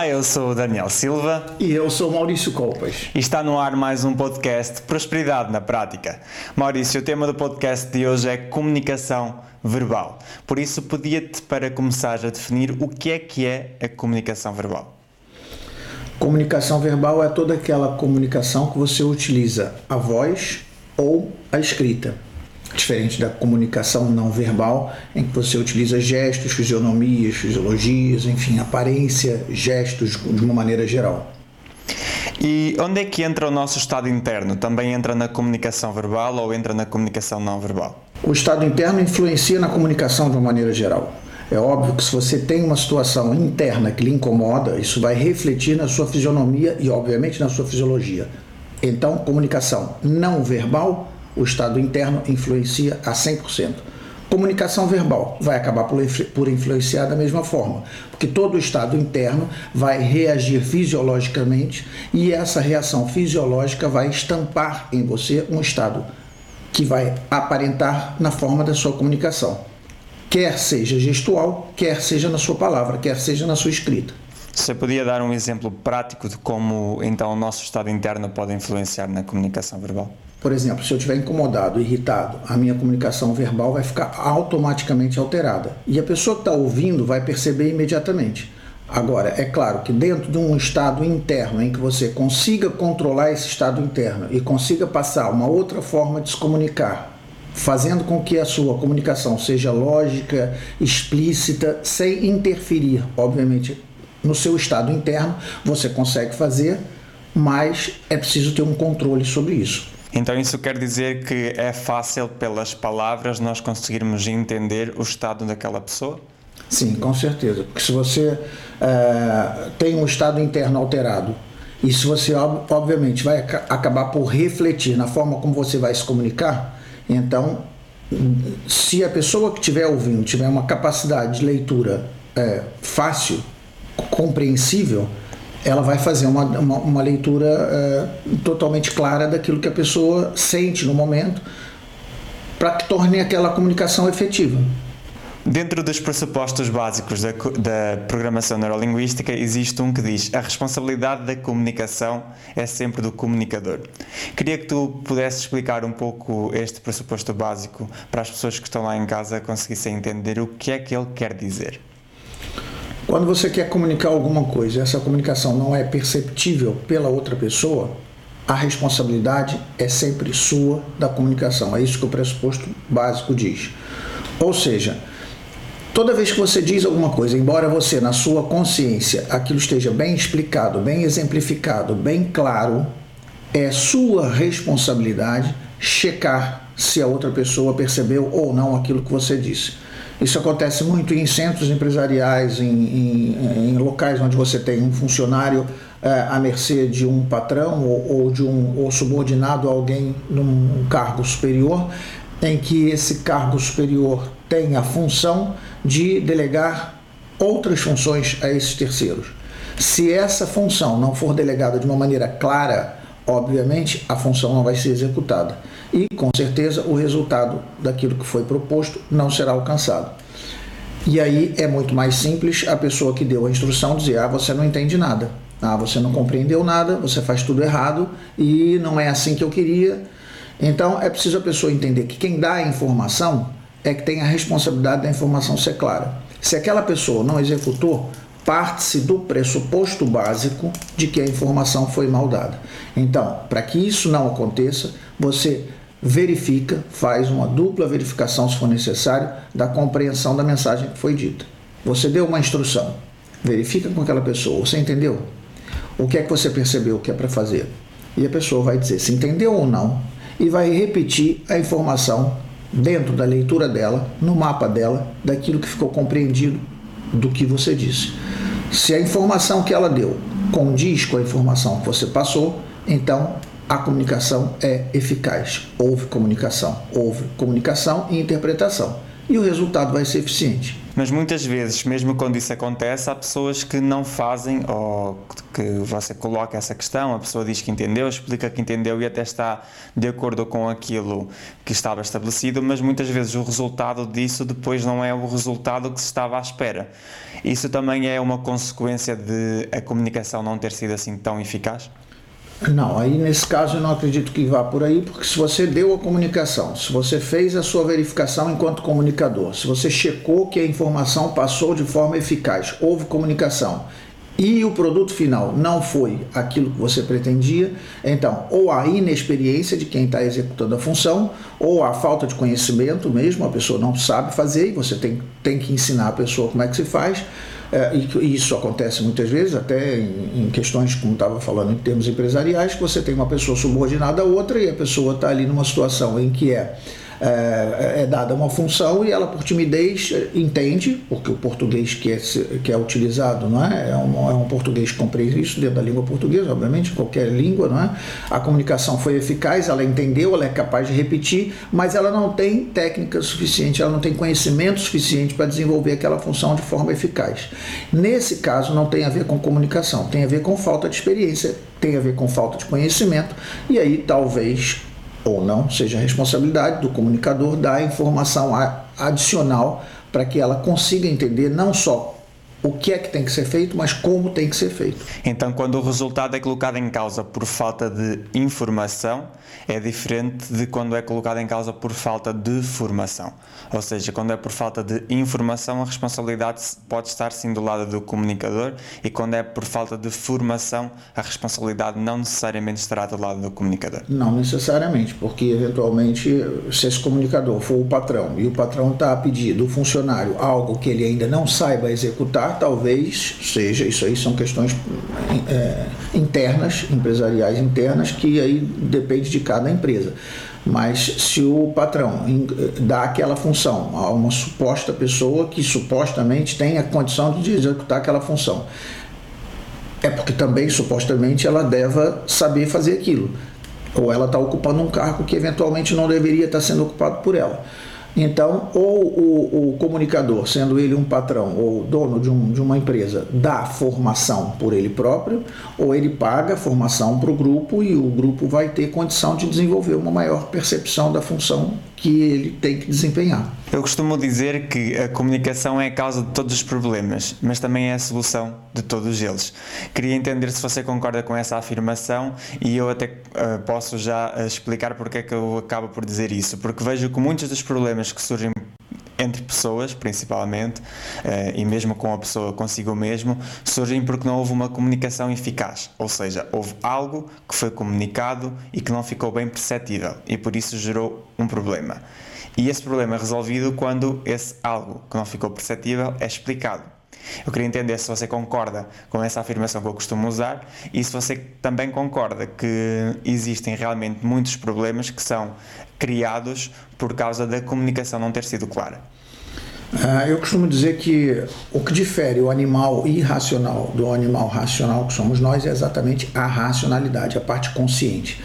Olá, eu sou o Daniel Silva. E eu sou Maurício Colpas. E está no ar mais um podcast Prosperidade na Prática. Maurício, o tema do podcast de hoje é comunicação verbal. Por isso, pedia-te para começar a definir o que é que é a comunicação verbal. Comunicação verbal é toda aquela comunicação que você utiliza a voz ou a escrita diferente da comunicação não verbal, em que você utiliza gestos, fisionomias, fisiologias, enfim, aparência, gestos de uma maneira geral. E onde é que entra o nosso estado interno? Também entra na comunicação verbal ou entra na comunicação não verbal? O estado interno influencia na comunicação de uma maneira geral. É óbvio que se você tem uma situação interna que lhe incomoda, isso vai refletir na sua fisionomia e, obviamente, na sua fisiologia. Então, comunicação não verbal o estado interno influencia a 100%. Comunicação verbal vai acabar por influenciar da mesma forma, porque todo o estado interno vai reagir fisiologicamente e essa reação fisiológica vai estampar em você um estado que vai aparentar na forma da sua comunicação, quer seja gestual, quer seja na sua palavra, quer seja na sua escrita. Você podia dar um exemplo prático de como então o nosso estado interno pode influenciar na comunicação verbal? Por exemplo, se eu estiver incomodado, irritado, a minha comunicação verbal vai ficar automaticamente alterada. E a pessoa que está ouvindo vai perceber imediatamente. Agora, é claro que dentro de um estado interno em que você consiga controlar esse estado interno e consiga passar uma outra forma de se comunicar, fazendo com que a sua comunicação seja lógica, explícita, sem interferir, obviamente, no seu estado interno, você consegue fazer, mas é preciso ter um controle sobre isso. Então isso quer dizer que é fácil pelas palavras nós conseguirmos entender o estado daquela pessoa? Sim, com certeza. Porque se você é, tem um estado interno alterado e se você obviamente vai acabar por refletir na forma como você vai se comunicar, então se a pessoa que estiver ouvindo tiver uma capacidade de leitura é, fácil, compreensível, ela vai fazer uma, uma, uma leitura é, totalmente clara daquilo que a pessoa sente no momento para que torne aquela comunicação efetiva. Dentro dos pressupostos básicos da, da, programação neurolinguística, existe um que diz a responsabilidade da comunicação é sempre do comunicador. Queria que tu pudesses explicar um pouco este pressuposto básico para as pessoas que estão lá em casa conseguissem entender o que é que ele quer dizer. Quando você quer comunicar alguma coisa e essa comunicação não é perceptível pela outra pessoa, a responsabilidade é sempre sua da comunicação. É isso que o pressuposto básico diz. Ou seja, toda vez que você diz alguma coisa, embora você, na sua consciência, aquilo esteja bem explicado, bem exemplificado, bem claro, é sua responsabilidade checar se a outra pessoa percebeu ou não aquilo que você disse. Isso acontece muito em centros empresariais, em, em, em locais onde você tem um funcionário é, à mercê de um patrão ou, ou de um ou subordinado a alguém num cargo superior, em que esse cargo superior tem a função de delegar outras funções a esses terceiros. Se essa função não for delegada de uma maneira clara, obviamente a função não vai ser executada e, com certeza, o resultado daquilo que foi proposto não será alcançado. E aí é muito mais simples a pessoa que deu a instrução dizer: ah, você não entende nada, ah, você não compreendeu nada, você faz tudo errado e não é assim que eu queria. Então é preciso a pessoa entender que quem dá a informação é que tem a responsabilidade da informação ser clara. Se aquela pessoa não executou, parte-se do pressuposto básico de que a informação foi mal dada. Então, para que isso não aconteça, você verifica, faz uma dupla verificação, se for necessário, da compreensão da mensagem que foi dita. Você deu uma instrução, verifica com aquela pessoa, você entendeu? O que é que você percebeu que é para fazer? E a pessoa vai dizer se entendeu ou não e vai repetir a informação dentro da leitura dela, no mapa dela, daquilo que ficou compreendido do que você disse. Se a informação que ela deu condiz com a informação que você passou, então a comunicação é eficaz. Houve comunicação, houve comunicação e interpretação. E o resultado vai ser eficiente. Mas muitas vezes, mesmo quando isso acontece, há pessoas que não fazem ou que você coloca essa questão, a pessoa diz que entendeu, explica que entendeu e até está de acordo com aquilo que estava estabelecido, mas muitas vezes o resultado disso depois não é o resultado que se estava à espera. Isso também é uma consequência de a comunicação não ter sido assim tão eficaz? Não, aí nesse caso eu não acredito que vá por aí, porque se você deu a comunicação, se você fez a sua verificação enquanto comunicador, se você checou que a informação passou de forma eficaz, houve comunicação e o produto final não foi aquilo que você pretendia, então ou a inexperiência de quem está executando a função, ou a falta de conhecimento mesmo, a pessoa não sabe fazer e você tem, tem que ensinar a pessoa como é que se faz é, e isso acontece muitas vezes, até em, em questões, como estava falando, em termos empresariais, que você tem uma pessoa subordinada a outra e a pessoa está ali numa situação em que é é, é, dada uma função e ela, por timidez, entende, porque o português que é, que é utilizado não é? É, um, é um português que compreende isso dentro da língua portuguesa, obviamente, qualquer língua, não é? A comunicação foi eficaz, ela entendeu, ela é capaz de repetir, mas ela não tem técnica suficiente, ela não tem conhecimento suficiente para desenvolver aquela função de forma eficaz. Nesse caso, não tem a ver com comunicação, tem a ver com falta de experiência, tem a ver com falta de conhecimento, e aí talvez ou não, seja a responsabilidade do comunicador dar informação adicional para que ela consiga entender não só o que é que tem que ser feito, mas como tem que ser feito. Então, quando o resultado é colocado em causa por falta de informação, é diferente de quando é colocado em causa por falta de formação. Ou seja, quando é por falta de informação, a responsabilidade pode estar sim do lado do comunicador, e quando é por falta de formação, a responsabilidade não necessariamente estará do lado do comunicador. Não necessariamente, porque eventualmente, se esse comunicador for o patrão e o patrão está a pedir do funcionário algo que ele ainda não saiba executar, talvez seja, isso aí são questões é, internas, empresariais internas, que aí depende de cada empresa. Mas se o patrão dá aquela função a uma suposta pessoa que supostamente tem a condição de executar aquela função, é porque também supostamente ela deva saber fazer aquilo. Ou ela está ocupando um cargo que eventualmente não deveria estar sendo ocupado por ela. Então, ou o, o, comunicador, sendo ele um patrão ou dono de, um, de uma empresa, dá formação por ele próprio, ou ele paga formação para o grupo e o grupo vai ter condição de desenvolver uma maior percepção da função que ele tem que desempenhar. Eu costumo dizer que a comunicação é a causa de todos os problemas, mas também é a solução de todos eles. Queria entender se você concorda com essa afirmação e eu até uh, posso já uh, explicar porque é que eu acabo por dizer isso. Porque vejo que muitos dos problemas que surgem entre pessoas, principalmente, uh, e mesmo com a pessoa consigo mesmo, surgem porque não houve uma comunicação eficaz. Ou seja, houve algo que foi comunicado e que não ficou bem perceptível e por isso gerou um problema. E esse problema é resolvido quando esse algo que não ficou perceptível é explicado. Eu queria entender se você concorda com essa afirmação que eu costumo usar e se você também concorda que existem realmente muitos problemas que são criados por causa da comunicação não ter sido clara. Ah, eu costumo dizer que o que difere o animal irracional do animal racional que somos nós é exatamente a racionalidade, a parte consciente.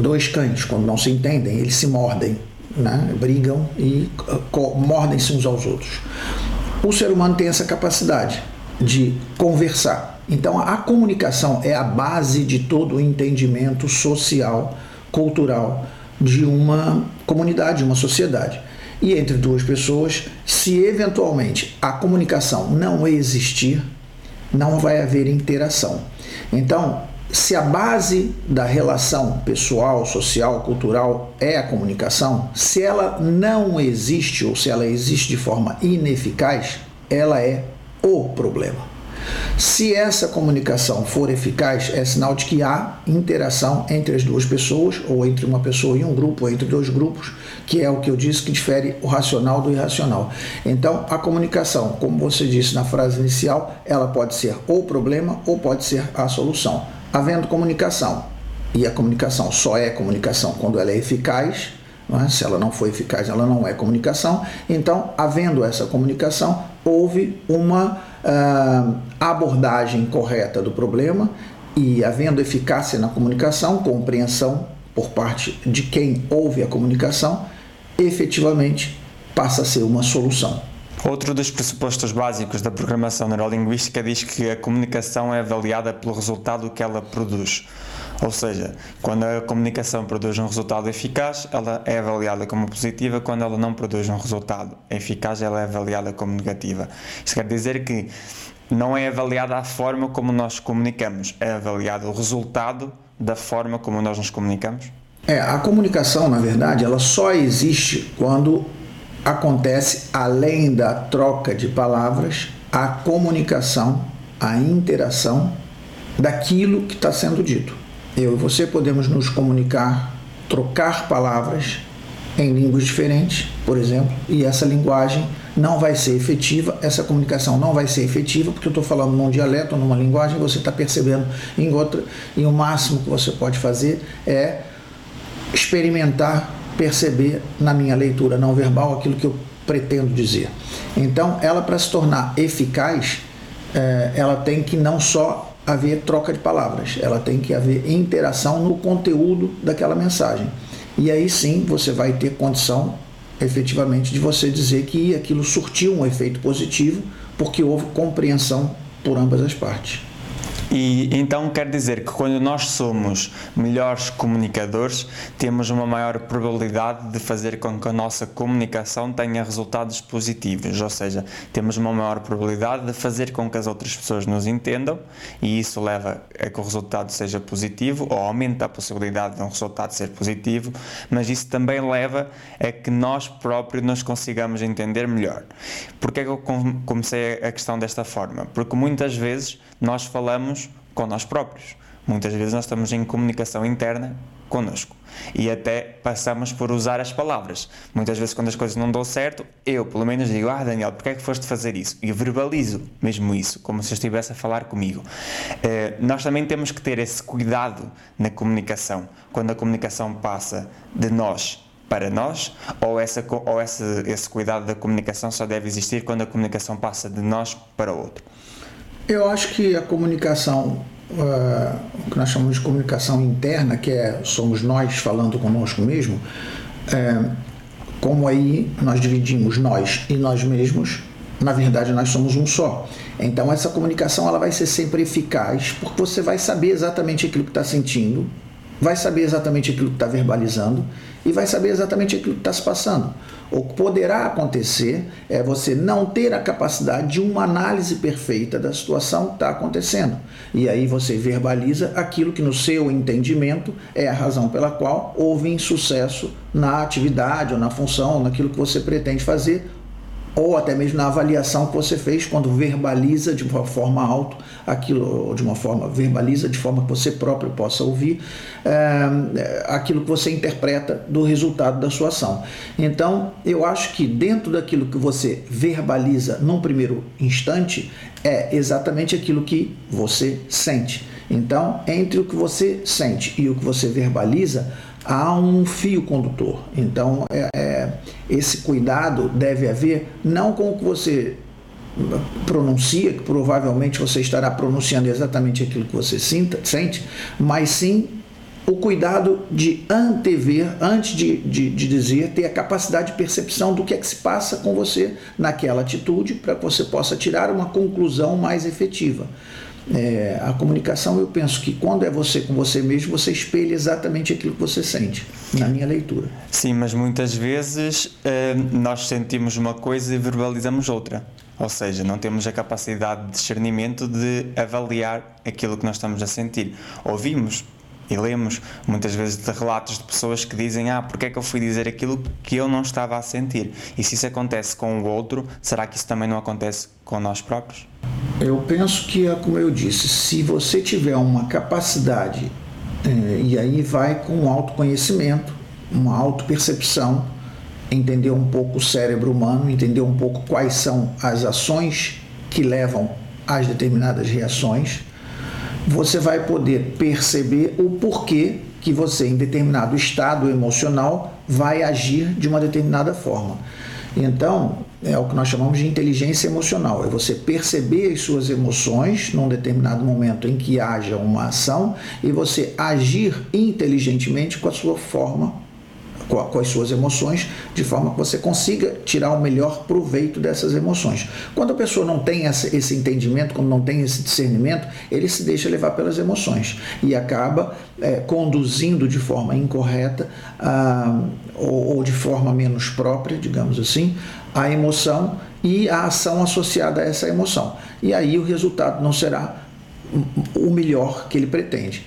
Dois cães, quando não se entendem, eles se mordem, né? brigam e uh, mordem-se uns aos outros. O ser humano tem essa capacidade de conversar. Então, a comunicação é a base de todo o entendimento social, cultural de uma comunidade, de uma sociedade e entre duas pessoas, se eventualmente a comunicação não existir, não vai haver interação. Então, se a base da relação pessoal, social, cultural é a comunicação, se ela não existe ou se ela existe de forma ineficaz, ela é o problema. Se essa comunicação for eficaz, é sinal de que há interação entre as duas pessoas, ou entre uma pessoa e um grupo, ou entre dois grupos, que é o que eu disse que difere o racional do irracional. Então, a comunicação, como você disse na frase inicial, ela pode ser o problema ou pode ser a solução. Havendo comunicação, e a comunicação só é comunicação quando ela é eficaz, é? se ela não for eficaz, ela não é comunicação. Então, havendo essa comunicação, houve uma uh, abordagem correta do problema e havendo eficácia na comunicação, compreensão por parte de quem ouve a comunicação, efetivamente passa a ser uma solução. Outro dos pressupostos básicos da programação neurolinguística diz que a comunicação é avaliada pelo resultado que ela produz. Ou seja, quando a comunicação produz um resultado eficaz, ela é avaliada como positiva, quando ela não produz um resultado eficaz, ela é avaliada como negativa. Isso quer dizer que não é avaliada a forma como nós comunicamos, é avaliado o resultado da forma como nós nos comunicamos? É, a comunicação, na verdade, ela só existe quando acontece além da troca de palavras, a comunicação, a interação daquilo que está sendo dito. Eu e você podemos nos comunicar, trocar palavras em línguas diferentes, por exemplo, e essa linguagem não vai ser efetiva, essa comunicação não vai ser efetiva, porque eu estou falando num dialeto, numa linguagem, você está percebendo em outra, e o máximo que você pode fazer é experimentar perceber na minha leitura não verbal aquilo que eu pretendo dizer. Então, ela para se tornar eficaz, é, ela tem que não só haver troca de palavras, ela tem que haver interação no conteúdo daquela mensagem. E aí sim você vai ter condição efetivamente de você dizer que aquilo surtiu um efeito positivo porque houve compreensão por ambas as partes. E então quer dizer que quando nós somos melhores comunicadores, temos uma maior probabilidade de fazer com que a nossa comunicação tenha resultados positivos, ou seja, temos uma maior probabilidade de fazer com que as outras pessoas nos entendam e isso leva a que o resultado seja positivo ou aumenta a possibilidade de um resultado ser positivo, mas isso também leva a que nós próprios nos consigamos entender melhor. Porquê é que eu comecei a questão desta forma? Porque muitas vezes nós falamos com nós próprios. Muitas vezes nós estamos em comunicação interna connosco e até passamos por usar as palavras. Muitas vezes, quando as coisas não dão certo, eu pelo menos digo: Ah, Daniel, porquê é que foste fazer isso? E verbalizo mesmo isso, como se estivesse a falar comigo. Uh, nós também temos que ter esse cuidado na comunicação, quando a comunicação passa de nós para nós, ou, essa, ou esse, esse cuidado da comunicação só deve existir quando a comunicação passa de nós para o outro. Eu acho que a comunicação, uh, o que nós chamamos de comunicação interna, que é somos nós falando conosco mesmo, é, como aí nós dividimos nós e nós mesmos, na verdade nós somos um só. Então essa comunicação ela vai ser sempre eficaz, porque você vai saber exatamente aquilo que está sentindo, vai saber exatamente aquilo que está verbalizando e vai saber exatamente aquilo que está se passando. O que poderá acontecer é você não ter a capacidade de uma análise perfeita da situação que está acontecendo. E aí você verbaliza aquilo que, no seu entendimento, é a razão pela qual houve insucesso na atividade ou na função, ou naquilo que você pretende fazer, ou até mesmo na avaliação que você fez quando verbaliza de uma forma alto aquilo, ou de uma forma verbaliza de forma que você próprio possa ouvir é, aquilo que você interpreta do resultado da sua ação. Então, eu acho que dentro daquilo que você verbaliza num primeiro instante é exatamente aquilo que você sente. Então, entre o que você sente e o que você verbaliza, há um fio condutor. Então, é, é, esse cuidado deve haver não com o que você pronuncia, que provavelmente você estará pronunciando exatamente aquilo que você sinta, sente, mas sim o cuidado de antever, antes de, de, de, dizer, ter a capacidade de percepção do que é que se passa com você naquela atitude, para que você possa tirar uma conclusão mais efetiva. É, a comunicação, eu penso que quando é você com você mesmo, você espelha exatamente aquilo que você sente, na minha leitura. Sim, mas muitas vezes eh, nós sentimos uma coisa e verbalizamos outra. Ou seja, não temos a capacidade de discernimento de avaliar aquilo que nós estamos a sentir. Ouvimos e lemos muitas vezes de relatos de pessoas que dizem: Ah, porque é que eu fui dizer aquilo que eu não estava a sentir? E se isso acontece com o outro, será que isso também não acontece com nós próprios? Eu penso que é como eu disse, se você tiver uma capacidade, é, e aí vai com um autoconhecimento, uma autopercepção, entender um pouco o cérebro humano, entender um pouco quais são as ações que levam às determinadas reações, você vai poder perceber o porquê que você, em determinado estado emocional, vai agir de uma determinada forma. Então, é o que nós chamamos de inteligência emocional. É você perceber as suas emoções num determinado momento em que haja uma ação e você agir inteligentemente com a sua forma com, as suas emoções, de forma que você consiga tirar o melhor proveito dessas emoções. Quando a pessoa não tem esse entendimento, quando não tem esse discernimento, ele se deixa levar pelas emoções e acaba é, conduzindo de forma incorreta ah, ou, ou de forma menos própria, digamos assim, a emoção e a ação associada a essa emoção. E aí o resultado não será o melhor que ele pretende.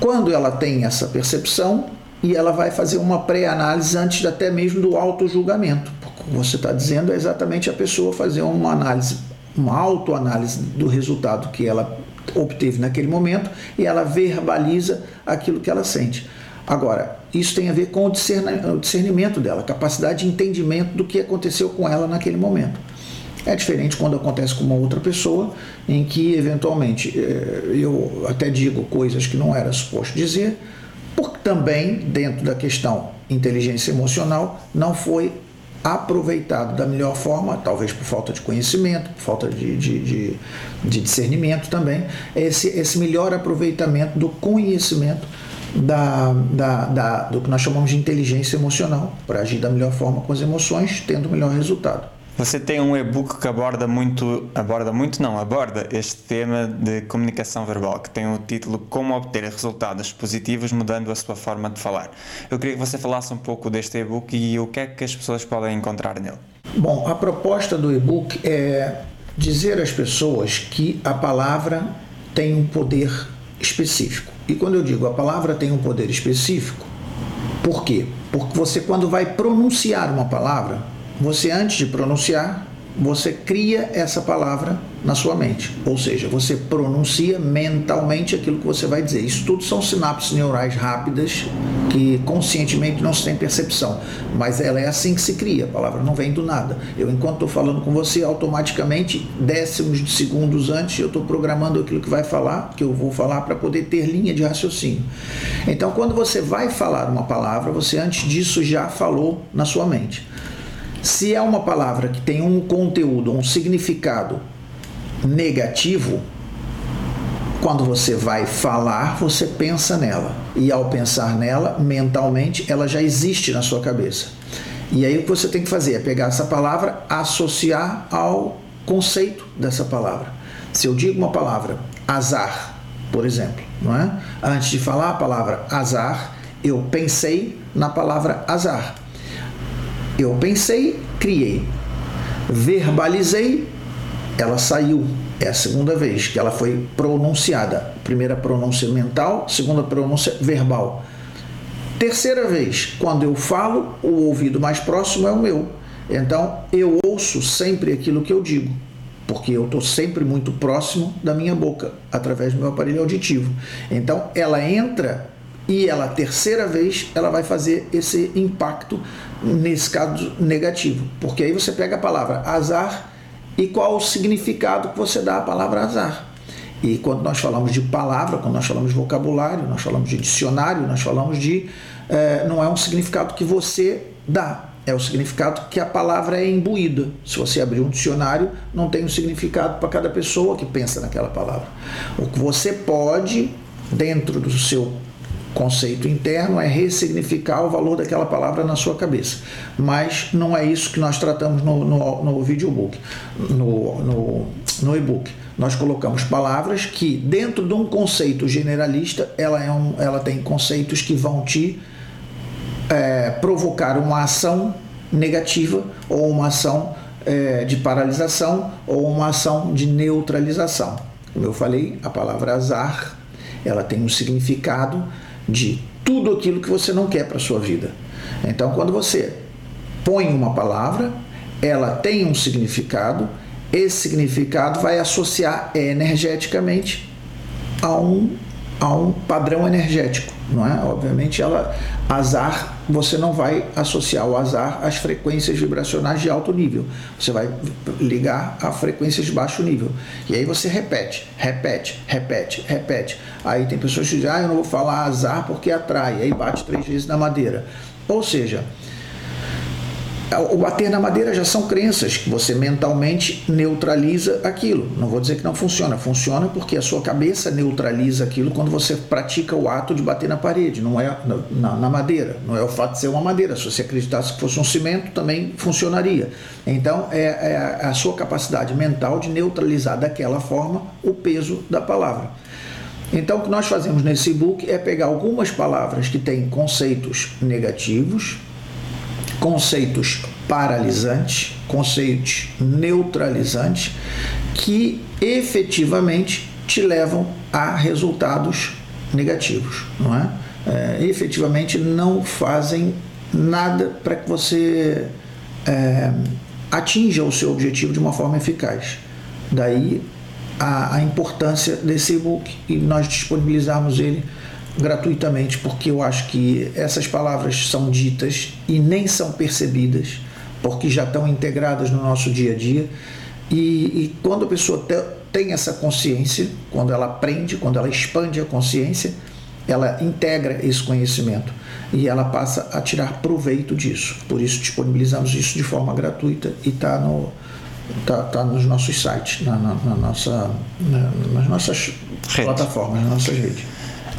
Quando ela tem essa percepção, e ela vai fazer uma pré-análise antes até mesmo do auto-julgamento. Você está dizendo é exatamente a pessoa fazer uma análise, uma autoanálise do resultado que ela obteve naquele momento e ela verbaliza aquilo que ela sente. Agora, isso tem a ver com o discernimento dela, capacidade de entendimento do que aconteceu com ela naquele momento. É diferente quando acontece com uma outra pessoa, em que eventualmente eh, eu até digo coisas que não era suposto dizer, porque também, dentro da questão inteligência emocional, não foi aproveitado da melhor forma, talvez por falta de conhecimento, por falta de, de, de, de discernimento também, esse, esse melhor aproveitamento do conhecimento da, da, da, do que nós chamamos de inteligência emocional, para agir da melhor forma com as emoções, tendo o melhor resultado. Você tem um e-book que aborda muito, aborda muito não, aborda este tema de comunicação verbal, que tem o título Como obter resultados positivos mudando a sua forma de falar. Eu queria que você falasse um pouco deste e-book e o que é que as pessoas podem encontrar nele. Bom, a proposta do e-book é dizer às pessoas que a palavra tem um poder específico. E quando eu digo a palavra tem um poder específico, por quê? Porque você quando vai pronunciar uma palavra, você antes de pronunciar, você cria essa palavra na sua mente. Ou seja, você pronuncia mentalmente aquilo que você vai dizer. Isso tudo são sinapses neurais rápidas que conscientemente não se tem percepção. Mas ela é assim que se cria. A palavra não vem do nada. Eu, enquanto estou falando com você, automaticamente, décimos de segundos antes, eu estou programando aquilo que vai falar, que eu vou falar para poder ter linha de raciocínio. Então, quando você vai falar uma palavra, você antes disso já falou na sua mente. Se é uma palavra que tem um conteúdo, um significado negativo, quando você vai falar, você pensa nela. E ao pensar nela, mentalmente, ela já existe na sua cabeça. E aí o que você tem que fazer é pegar essa palavra, associar ao conceito dessa palavra. Se eu digo uma palavra, azar, por exemplo, não é? Antes de falar a palavra azar, eu pensei na palavra azar. Eu pensei, criei. Verbalizei, ela saiu. É a segunda vez que ela foi pronunciada. Primeira pronúncia mental, segunda pronúncia verbal. Terceira vez, quando eu falo, o ouvido mais próximo é o meu. Então eu ouço sempre aquilo que eu digo, porque eu estou sempre muito próximo da minha boca, através do meu aparelho auditivo. Então ela entra e ela, terceira vez, ela vai fazer esse impacto nesse caso negativo, porque aí você pega a palavra azar e qual o significado que você dá à palavra azar. E quando nós falamos de palavra, quando nós falamos de vocabulário, nós falamos de dicionário, nós falamos de. É, não é um significado que você dá, é o significado que a palavra é imbuída. Se você abrir um dicionário, não tem um significado para cada pessoa que pensa naquela palavra. O que você pode, dentro do seu conceito interno é ressignificar o valor daquela palavra na sua cabeça. Mas não é isso que nós tratamos no, no, no videobook, no, no, no e-book. Nós colocamos palavras que, dentro de um conceito generalista, ela, é um, ela tem conceitos que vão te é, provocar uma ação negativa ou uma ação é, de paralisação ou uma ação de neutralização. Como eu falei, a palavra azar ela tem um significado de tudo aquilo que você não quer para a sua vida. Então, quando você põe uma palavra, ela tem um significado, esse significado vai associar energeticamente a um, a um padrão energético, não é? Obviamente, ela azar, você não vai associar o azar às frequências vibracionais de alto nível. Você vai ligar a frequências de baixo nível. E aí você repete, repete, repete, repete. Aí tem pessoas que dizem, ah, eu não vou falar azar porque atrai. Aí bate três vezes na madeira. Ou seja, O bater na madeira já são crenças que você mentalmente neutraliza aquilo. Não vou dizer que não funciona, funciona porque a sua cabeça neutraliza aquilo quando você pratica o ato de bater na parede, não é na, na madeira, não é o fato de ser uma madeira. Se você acreditasse que fosse um cimento, também funcionaria. Então é, é a sua capacidade mental de neutralizar daquela forma o peso da palavra. Então, o que nós fazemos nesse e-book é pegar algumas palavras que têm conceitos negativos, conceitos paralisantes, conceitos neutralizantes, que efetivamente te levam a resultados negativos, não é? é efetivamente não fazem nada para que você é, atinja o seu objetivo de uma forma eficaz. Daí a, a importância desse e-book e nós disponibilizarmos ele gratuitamente, porque eu acho que essas palavras são ditas e nem são percebidas, porque já estão integradas no nosso dia a dia. E, e quando a pessoa te, tem essa consciência, quando ela aprende, quando ela expande a consciência, ela integra esse conhecimento e ela passa a tirar proveito disso. Por isso disponibilizamos isso de forma gratuita e está no, Está tá nos nossos sites, na, na, na nossa, na, nas nossas Rede. plataformas, nas nossas redes.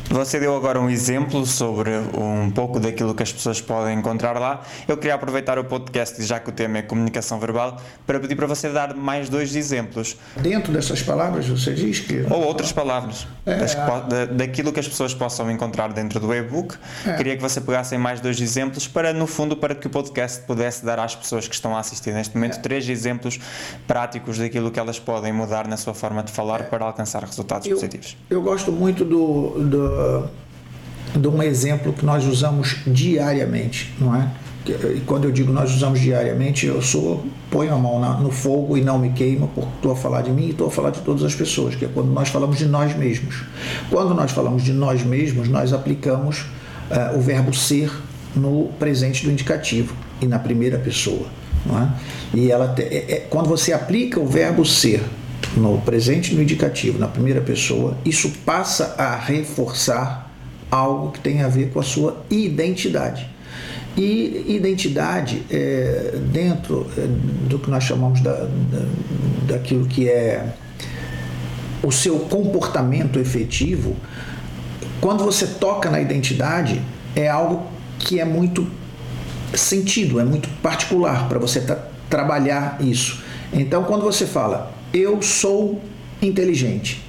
Você deu agora um exemplo sobre um pouco daquilo que as pessoas podem encontrar lá. Eu queria aproveitar o podcast, já que o tema é comunicação verbal, para pedir para você dar mais dois exemplos. Dentro dessas palavras, você diz que. Ou outras palavras. É, das, da, daquilo que as pessoas possam encontrar dentro do e-book. É. Queria que você pegasse mais dois exemplos para, no fundo, para que o podcast pudesse dar às pessoas que estão a assistir neste momento é. três exemplos práticos daquilo que elas podem mudar na sua forma de falar é. para alcançar resultados eu, positivos. Eu gosto muito do, do de um exemplo que nós usamos diariamente, não é? E quando eu digo nós usamos diariamente, eu sou ponho a mão no fogo e não me queima, porque estou a falar de mim e estou a falar de todas as pessoas, que é quando nós falamos de nós mesmos. Quando nós falamos de nós mesmos, nós aplicamos uh, o verbo ser no presente do indicativo e na primeira pessoa. Não é? E ela te, é, é, quando você aplica o verbo ser no presente no indicativo, na primeira pessoa, isso passa a reforçar algo que tem a ver com a sua identidade. E identidade, é, dentro é, do que nós chamamos da, da, daquilo que é o seu comportamento efetivo, quando você toca na identidade, é algo que é muito sentido, é muito particular para você tra trabalhar isso. Então, quando você fala eu sou inteligente.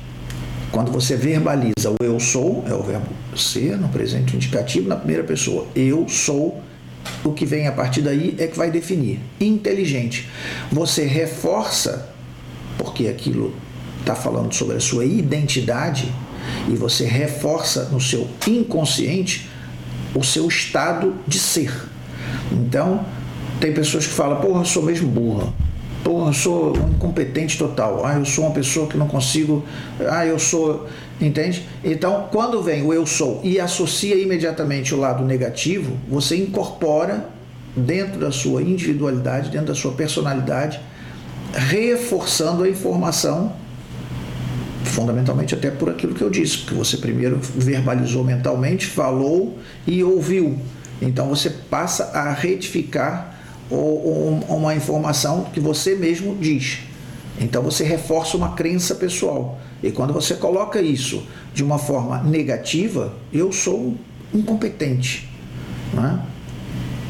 Quando você verbaliza o eu sou, é o verbo ser no presente indicativo na primeira pessoa. Eu sou, o que vem a partir daí é que vai definir. Inteligente. Você reforça, porque aquilo está falando sobre a sua identidade, e você reforça no seu inconsciente o seu estado de ser. Então, tem pessoas que falam, porra, sou mesmo burra porra, eu sou um incompetente total. Ah, eu sou uma pessoa que não consigo. Ah, eu sou. Entende? Então, quando vem o eu sou e associa imediatamente o lado negativo, você incorpora dentro da sua individualidade, dentro da sua personalidade, reforçando a informação, fundamentalmente até por aquilo que eu disse, porque você primeiro verbalizou mentalmente, falou e ouviu. Então você passa a retificar ou, ou uma informação que você mesmo diz. Então você reforça uma crença pessoal. E quando você coloca isso de uma forma negativa, eu sou incompetente. Não é?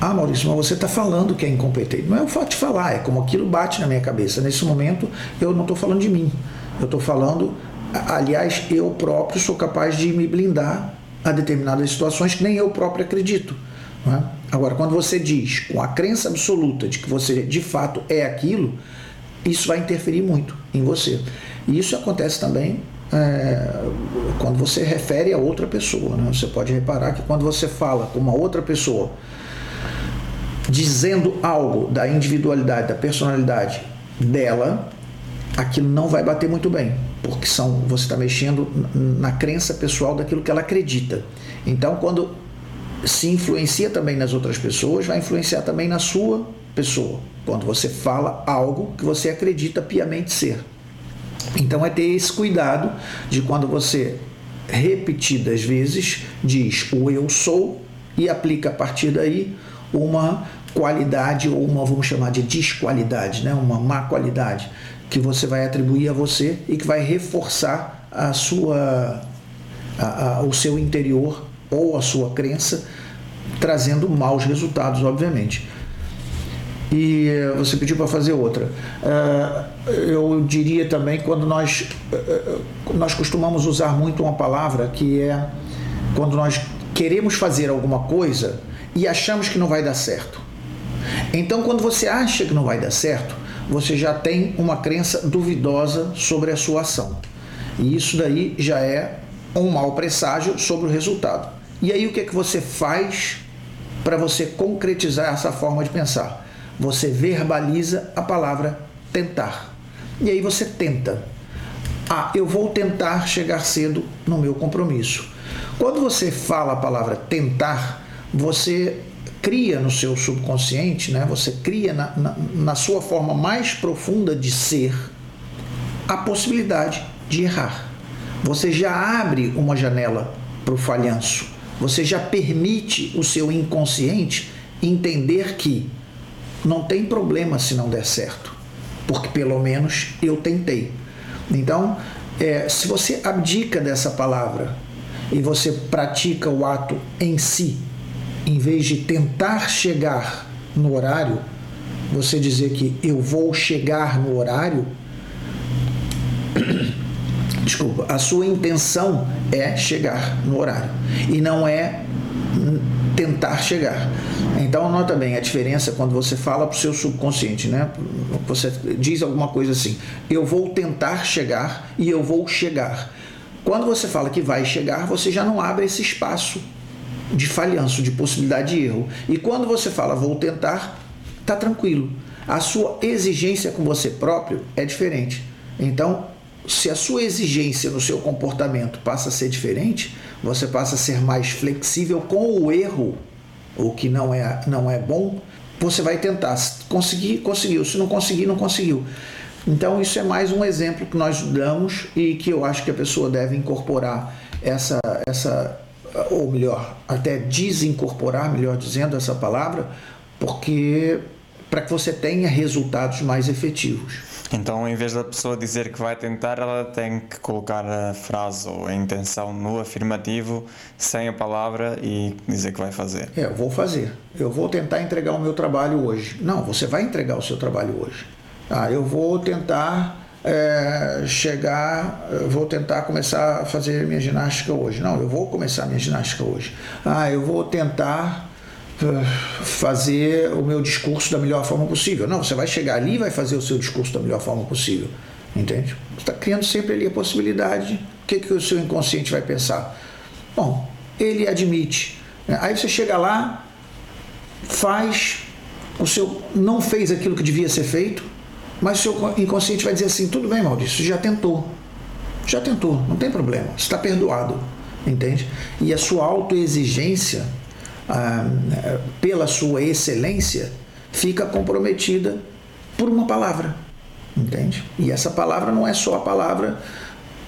Ah, Maurício, mas você está falando que é incompetente. Não é o fato de falar, é como aquilo bate na minha cabeça. Nesse momento, eu não estou falando de mim. Eu estou falando, aliás, eu próprio sou capaz de me blindar a determinadas situações que nem eu próprio acredito. É? Agora, quando você diz com a crença absoluta de que você de fato é aquilo, isso vai interferir muito em você. E isso acontece também é, quando você refere a outra pessoa. Né? Você pode reparar que quando você fala com uma outra pessoa, dizendo algo da individualidade, da personalidade dela, aquilo não vai bater muito bem, porque são, você está mexendo na crença pessoal daquilo que ela acredita. Então, quando se influencia também nas outras pessoas, vai influenciar também na sua pessoa, quando você fala algo que você acredita piamente ser. Então é ter esse cuidado de quando você repetidas vezes diz o eu sou e aplica a partir daí uma qualidade ou uma, vamos chamar de desqualidade, né? uma má qualidade que você vai atribuir a você e que vai reforçar a sua, a, a, o seu interior ou a sua crença, trazendo maus resultados, obviamente. E eh, você pediu para fazer outra. Eh, eu diria também quando nós eh, nós costumamos usar muito uma palavra que é quando nós queremos fazer alguma coisa e achamos que não vai dar certo. Então, quando você acha que não vai dar certo, você já tem uma crença duvidosa sobre a sua ação. E isso daí já é um mau presságio sobre o resultado. E aí o que é que você faz para você concretizar essa forma de pensar? Você verbaliza a palavra tentar. E aí você tenta. Ah, eu vou tentar chegar cedo no meu compromisso. Quando você fala a palavra tentar, você cria no seu subconsciente, né? você cria na, na, na sua forma mais profunda de ser a possibilidade de errar. Você já abre uma janela para o falhanço. Você já permite o seu inconsciente entender que não tem problema se não der certo, porque pelo menos eu tentei. Então, é, se você abdica dessa palavra e você pratica o ato em si, em vez de tentar chegar no horário, você dizer que eu vou chegar no horário, desculpa, a sua intenção é chegar no horário e não é tentar chegar. Então nota bem a diferença quando você fala para o seu subconsciente, né? Você diz alguma coisa assim: eu vou tentar chegar e eu vou chegar. Quando você fala que vai chegar, você já não abre esse espaço de falhanço, de possibilidade de erro. E quando você fala vou tentar, tá tranquilo. A sua exigência com você próprio é diferente. Então, se a sua exigência no seu comportamento passa a ser diferente, você passa a ser mais flexível com o erro, o que não é, não é bom, você vai tentar. Conseguir, conseguiu. Se não conseguir, não conseguiu. Então, isso é mais um exemplo que nós damos e que eu acho que a pessoa deve incorporar essa, essa ou melhor, até desincorporar, melhor dizendo, essa palavra, porque para que você tenha resultados mais efetivos. Então, em vez da pessoa dizer que vai tentar, ela tem que colocar a frase ou a intenção no afirmativo, sem a palavra e dizer que vai fazer. É, eu vou fazer. Eu vou tentar entregar o meu trabalho hoje. Não, você vai entregar o seu trabalho hoje. Ah, eu vou tentar é, chegar, vou tentar começar a fazer minha ginástica hoje. Não, eu vou começar minha ginástica hoje. Ah, eu vou tentar fazer o meu discurso da melhor forma possível. Não, você vai chegar ali e vai fazer o seu discurso da melhor forma possível. Entende? Você está criando sempre ali a possibilidade. O que, que o seu inconsciente vai pensar? Bom, ele admite. Aí você chega lá, faz, o seu não fez aquilo que devia ser feito, mas o seu inconsciente vai dizer assim: tudo bem, Maurício, já tentou. Já tentou, não tem problema, está perdoado. Entende? E a sua autoexigência, ah, pela sua excelência, fica comprometida por uma palavra. Entende? E essa palavra não é só a palavra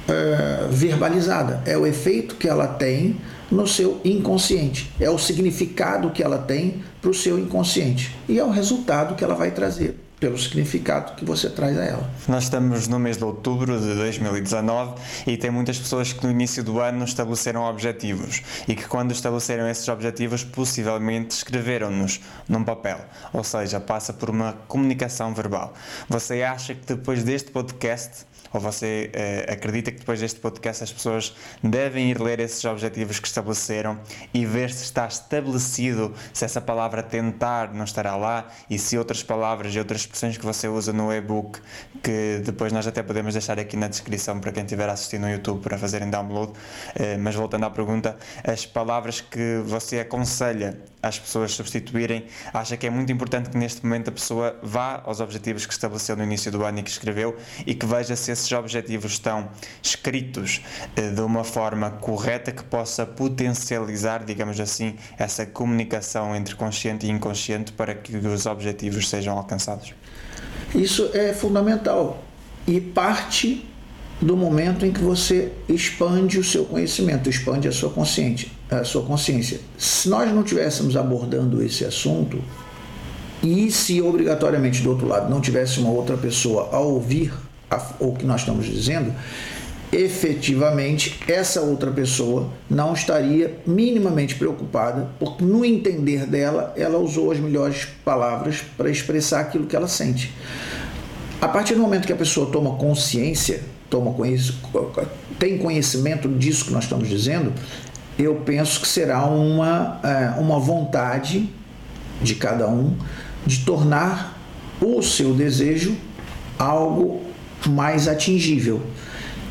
ah, verbalizada, é o efeito que ela tem no seu inconsciente, é o significado que ela tem para o seu inconsciente e é o resultado que ela vai trazer pelo significado que você traz a ela. Nós estamos no mês de outubro de 2019 e tem muitas pessoas que no início do ano estabeleceram objetivos e que quando estabeleceram esses objetivos possivelmente escreveram-nos num papel, ou seja, passa por uma comunicação verbal. Você acha que depois deste podcast ou você uh, acredita que depois deste podcast as pessoas devem ir ler esses objetivos que estabeleceram e ver se está estabelecido, se essa palavra tentar não estará lá e se outras palavras e outras expressões que você usa no e-book, que depois nós até podemos deixar aqui na descrição para quem estiver assistindo no YouTube para fazerem download. Uh, mas voltando à pergunta, as palavras que você aconselha as pessoas substituírem, acha que é muito importante que neste momento a pessoa vá aos objetivos que estabeleceu no início do ano e que escreveu e que veja se esses objetivos estão escritos eh, de uma forma correta que possa potencializar, digamos assim, essa comunicação entre consciente e inconsciente para que os objetivos sejam alcançados. Isso é fundamental e parte do momento em que você expande o seu conhecimento, expande a sua consciência a sua consciência. Se nós não estivéssemos abordando esse assunto, e se obrigatoriamente do outro lado não tivesse uma outra pessoa a ouvir o que nós estamos dizendo, efetivamente essa outra pessoa não estaria minimamente preocupada, porque no entender dela, ela usou as melhores palavras para expressar aquilo que ela sente. A partir do momento que a pessoa toma consciência, toma tem conhecimento disso que nós estamos dizendo, eu penso que será uma, é, uma vontade de cada um de tornar o seu desejo algo mais atingível.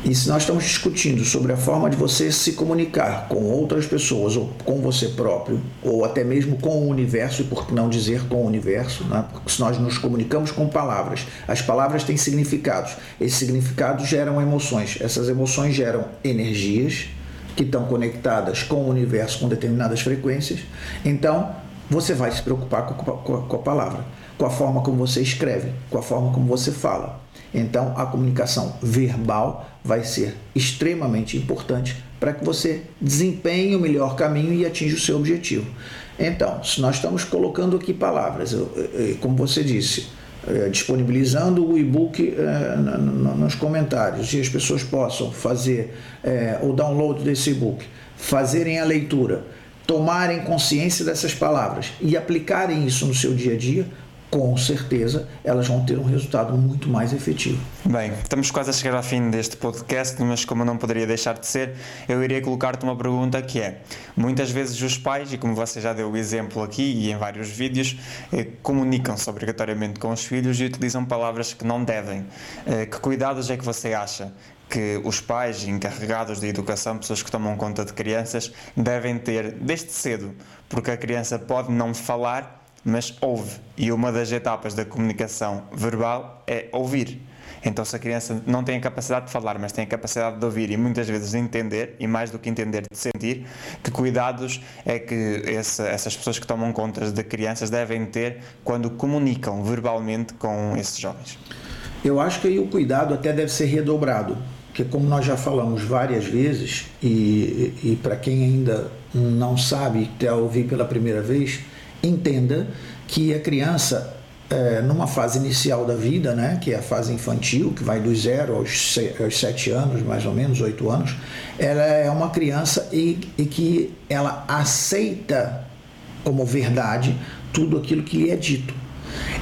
E se nós estamos discutindo sobre a forma de você se comunicar com outras pessoas, ou com você próprio, ou até mesmo com o universo, e por que não dizer com o universo, né? porque se nós nos comunicamos com palavras, as palavras têm significados, esses significados geram emoções, essas emoções geram energias que estão conectadas com o universo com determinadas frequências, então você vai se preocupar com a, palavra, com a forma como você escreve, com a forma como você fala. Então, a comunicação verbal vai ser extremamente importante para que você desempenhe o melhor caminho e atinja o seu objetivo. Então, se nós estamos colocando aqui palavras, como você disse, é, disponibilizando o e-book é, nos comentários e as pessoas possam fazer é, o download desse e-book, fazerem a leitura, tomarem consciência dessas palavras e aplicarem isso no seu dia a dia, com certeza elas vão ter um resultado muito mais efetivo. Bem, estamos quase a chegar ao fim deste podcast, mas como não poderia deixar de ser, eu iria colocar-te uma pergunta que é: muitas vezes os pais, e como você já deu o exemplo aqui e em vários vídeos, eh, comunicam-se obrigatoriamente com os filhos e utilizam palavras que não devem. Eh, que cuidados é que você acha que os pais encarregados de educação, pessoas que tomam conta de crianças, devem ter desde cedo, porque a criança pode não falar mas ouve. E uma das etapas da comunicação verbal é ouvir. Então, se a criança não tem a capacidade de falar, mas tem a capacidade de ouvir e muitas vezes de entender, e mais do que entender, de sentir, que cuidados é que essas pessoas que tomam conta de crianças devem ter quando comunicam verbalmente com esses jovens? Eu acho que aí o cuidado até deve ser redobrado, porque, como nós já falamos várias vezes, e, e para quem ainda não sabe, até ouvir pela primeira vez, entenda que a criança, é, numa fase inicial da vida, né, que é a fase infantil, que vai dos zero aos, aos sete anos, mais ou menos, oito anos, ela é uma criança e, e que ela aceita como verdade tudo aquilo que lhe é dito.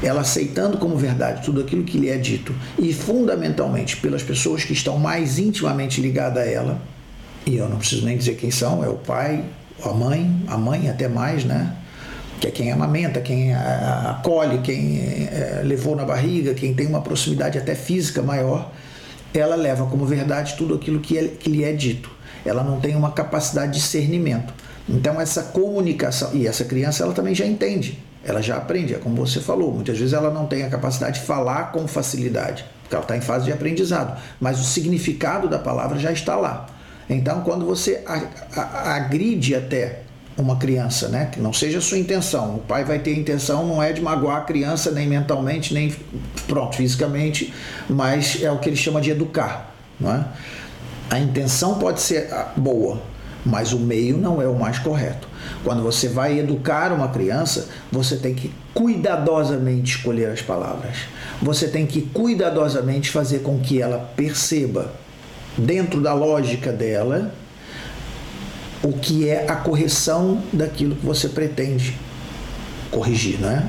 Ela aceitando como verdade tudo aquilo que lhe é dito e fundamentalmente pelas pessoas que estão mais intimamente ligadas a ela, e eu não preciso nem dizer quem são, é o pai, a mãe, a mãe até mais, né? Que é quem amamenta, quem acolhe, quem é, levou na barriga, quem tem uma proximidade até física maior, ela leva como verdade tudo aquilo que, é, que lhe é dito. Ela não tem uma capacidade de discernimento. Então essa comunicação e essa criança ela também já entende, ela já aprende, é como você falou. Muitas vezes ela não tem a capacidade de falar com facilidade, porque ela está em fase de aprendizado, mas o significado da palavra já está lá. Então quando você agride até uma criança, né? Que não seja a sua intenção. O pai vai ter a intenção não é de magoar a criança nem mentalmente, nem pronto, fisicamente, mas é o que ele chama de educar, não é? A intenção pode ser boa, mas o meio não é o mais correto. Quando você vai educar uma criança, você tem que cuidadosamente escolher as palavras. Você tem que cuidadosamente fazer com que ela perceba, dentro da lógica dela, o que é a correção daquilo que você pretende corrigir, né?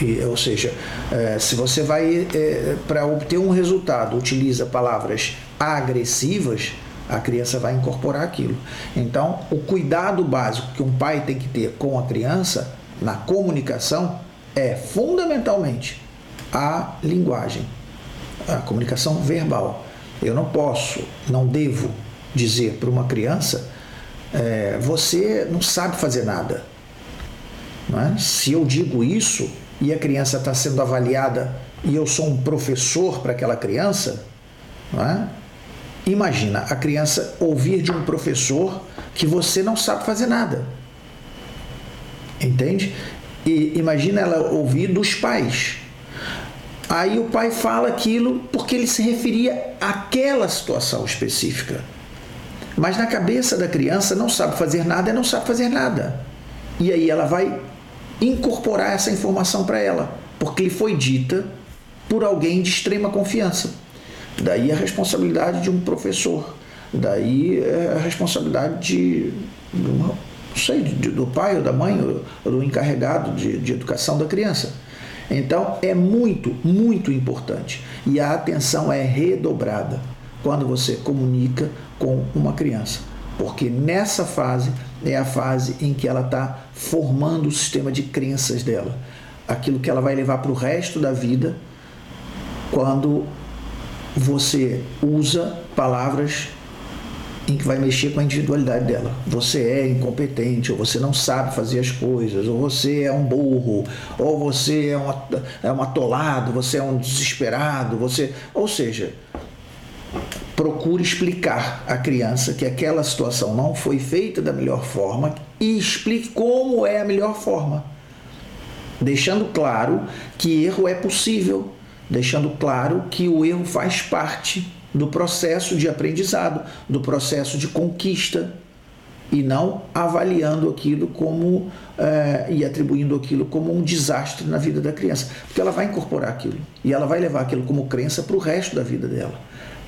E, ou seja, é, se você vai é, para obter um resultado utiliza palavras agressivas, a criança vai incorporar aquilo. Então, o cuidado básico que um pai tem que ter com a criança na comunicação é fundamentalmente a linguagem, a comunicação verbal. Eu não posso, não devo dizer para uma criança é, você não sabe fazer nada. É? Se eu digo isso e a criança está sendo avaliada e eu sou um professor para aquela criança, é? imagina a criança ouvir de um professor que você não sabe fazer nada. Entende? E imagina ela ouvir dos pais. Aí o pai fala aquilo porque ele se referia àquela situação específica. Mas na cabeça da criança não sabe fazer nada, não sabe fazer nada. E aí ela vai incorporar essa informação para ela, porque lhe foi dita por alguém de extrema confiança. Daí a responsabilidade de um professor, daí é a responsabilidade de, não sei, do pai ou da mãe, ou do encarregado de, de educação da criança. Então é muito, muito importante. E a atenção é redobrada quando você comunica com uma criança. Porque nessa fase é a fase em que ela está formando o sistema de crenças dela. Aquilo que ela vai levar para o resto da vida quando você usa palavras em que vai mexer com a individualidade dela. Você é incompetente, ou você não sabe fazer as coisas, ou você é um burro, ou você é um, é um atolado, você é um desesperado, você. Ou seja, procure explicar à criança que aquela situação não foi feita da melhor forma e explique como é a melhor forma. Deixando claro que erro é possível, deixando claro que o erro faz parte do processo de aprendizado, do processo de conquista, e não avaliando aquilo como é, e atribuindo aquilo como um desastre na vida da criança, porque ela vai incorporar aquilo e ela vai levar aquilo como crença para o resto da vida dela.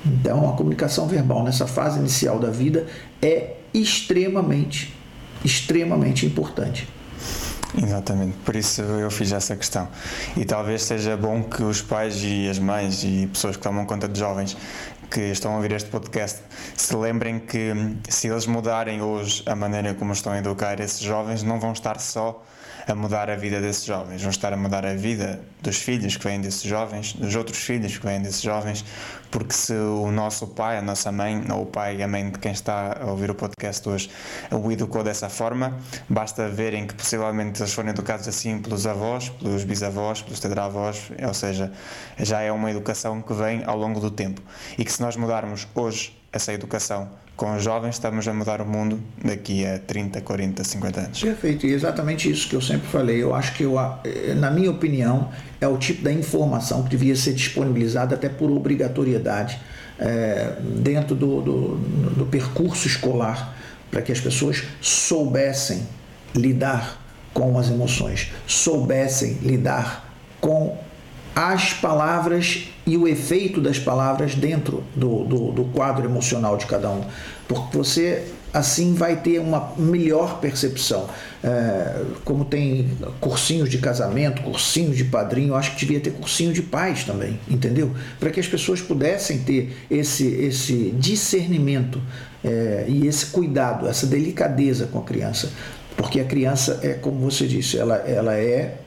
Então, a comunicação verbal nessa fase inicial da vida é extremamente, extremamente importante. Exatamente, por isso eu fiz essa questão. E talvez seja bom que os pais e as mães e pessoas que tomam conta de jovens que estão a ouvir este podcast se lembrem que se eles mudarem hoje a maneira como estão a educar esses jovens, não vão estar só a mudar a vida desses jovens, vão estar a mudar a vida dos filhos que vêm desses jovens, dos outros filhos que vêm desses jovens, porque se o nosso pai, a nossa mãe, ou o pai e a mãe de quem está a ouvir o podcast hoje, o educou dessa forma, basta verem que possivelmente eles foram educados assim pelos avós, pelos bisavós, pelos tetravós, ou seja, já é uma educação que vem ao longo do tempo. E que se nós mudarmos hoje essa educação com os jovens, estamos a mudar o mundo daqui a 30, 40, 50 anos. Perfeito, e exatamente isso que eu sempre falei. Eu acho que, eu, eh, na minha opinião, é o tipo da informação que devia ser disponibilizada até por obrigatoriedade é, dentro do, do, do percurso escolar, para que as pessoas soubessem lidar com as emoções, soubessem lidar com as palavras e o efeito das palavras dentro do, do, do, quadro emocional de cada um. Porque você assim vai ter uma melhor percepção. É, como tem cursinhos de casamento, cursinhos de padrinho, acho que devia ter cursinho de pais também, entendeu? Para que as pessoas pudessem ter esse, esse discernimento é, e esse cuidado, essa delicadeza com a criança. Porque a criança é, como você disse, ela, ela é,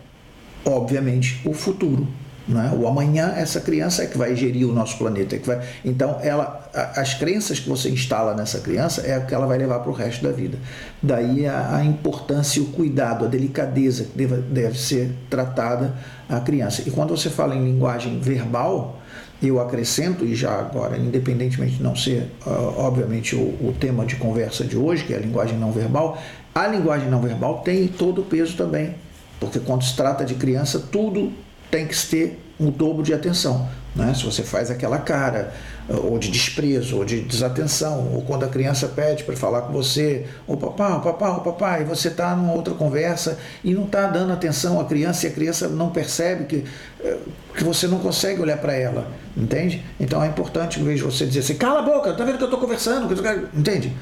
obviamente, o futuro né? O amanhã, essa criança é que vai gerir o nosso planeta. É que vai... Então, ela, as crenças que você instala nessa criança é o que ela vai levar para o resto da vida. Daí a, a, importância o cuidado, a delicadeza que deve, deve ser tratada a criança. E quando você fala em linguagem verbal, eu acrescento, e já agora, independentemente de não ser, obviamente, o, o tema de conversa de hoje, que é a linguagem não verbal, a linguagem não verbal tem todo o peso também. Porque quando se trata de criança, tudo tem que ter um dobro de atenção. Né? Se você faz aquela cara, ou de desprezo, ou de desatenção, ou quando a criança pede para falar com você, o papá, o papá, o papá, e você está numa outra conversa e não está dando atenção à criança e a criança não percebe que, eh, que você não consegue olhar para ela, entende? Então é importante, em vez de você dizer assim, cala a boca, tá vendo que eu estou conversando, entende?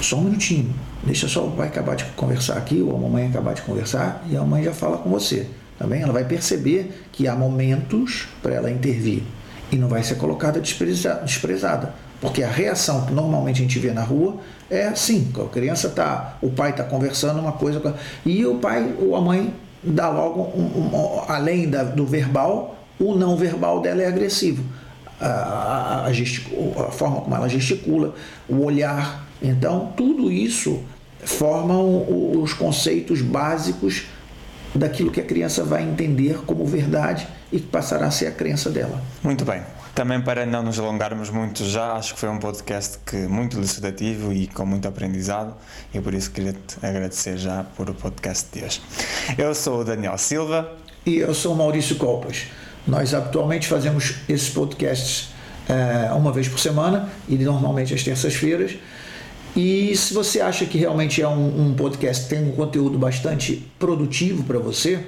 Só um minutinho, deixa só o pai acabar de conversar aqui, ou a mamãe acabar de conversar, e a mãe já fala com você. Também ela vai perceber que há momentos para ela intervir e não vai ser colocada desprezada. Porque a reação que normalmente a gente vê na rua é assim: a criança tá, o pai está conversando uma coisa e o pai ou a mãe dá logo, um, um, além da, do verbal, o não verbal dela é agressivo. A, a, a, a, forma como ela gesticula, o olhar. Então, tudo isso formam os conceitos básicos daquilo que a criança vai entender como verdade e que passará a ser a crença dela. Muito bem. Também para não nos alongarmos muito já, acho que foi um podcast que muito elucidativo e com muito aprendizado e por isso queria te agradecer já por o podcast de hoje. Eu sou o Daniel Silva e eu sou o Maurício Copas. Nós atualmente fazemos esses podcasts uh, uma vez por semana e normalmente às terças-feiras E se você acha que realmente é um, um podcast que tem um conteúdo bastante produtivo para você,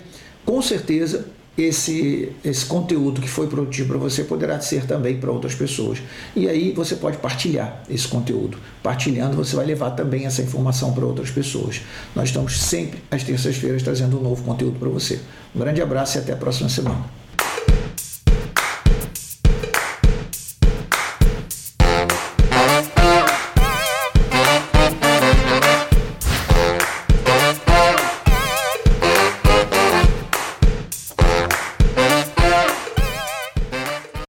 com certeza esse, esse conteúdo que foi produtivo para você poderá ser também para outras pessoas. E aí você pode partilhar esse conteúdo. Partilhando, você vai levar também essa informação para outras pessoas. Nós estamos sempre às terças-feiras trazendo um novo conteúdo para você. Um grande abraço e até a próxima semana.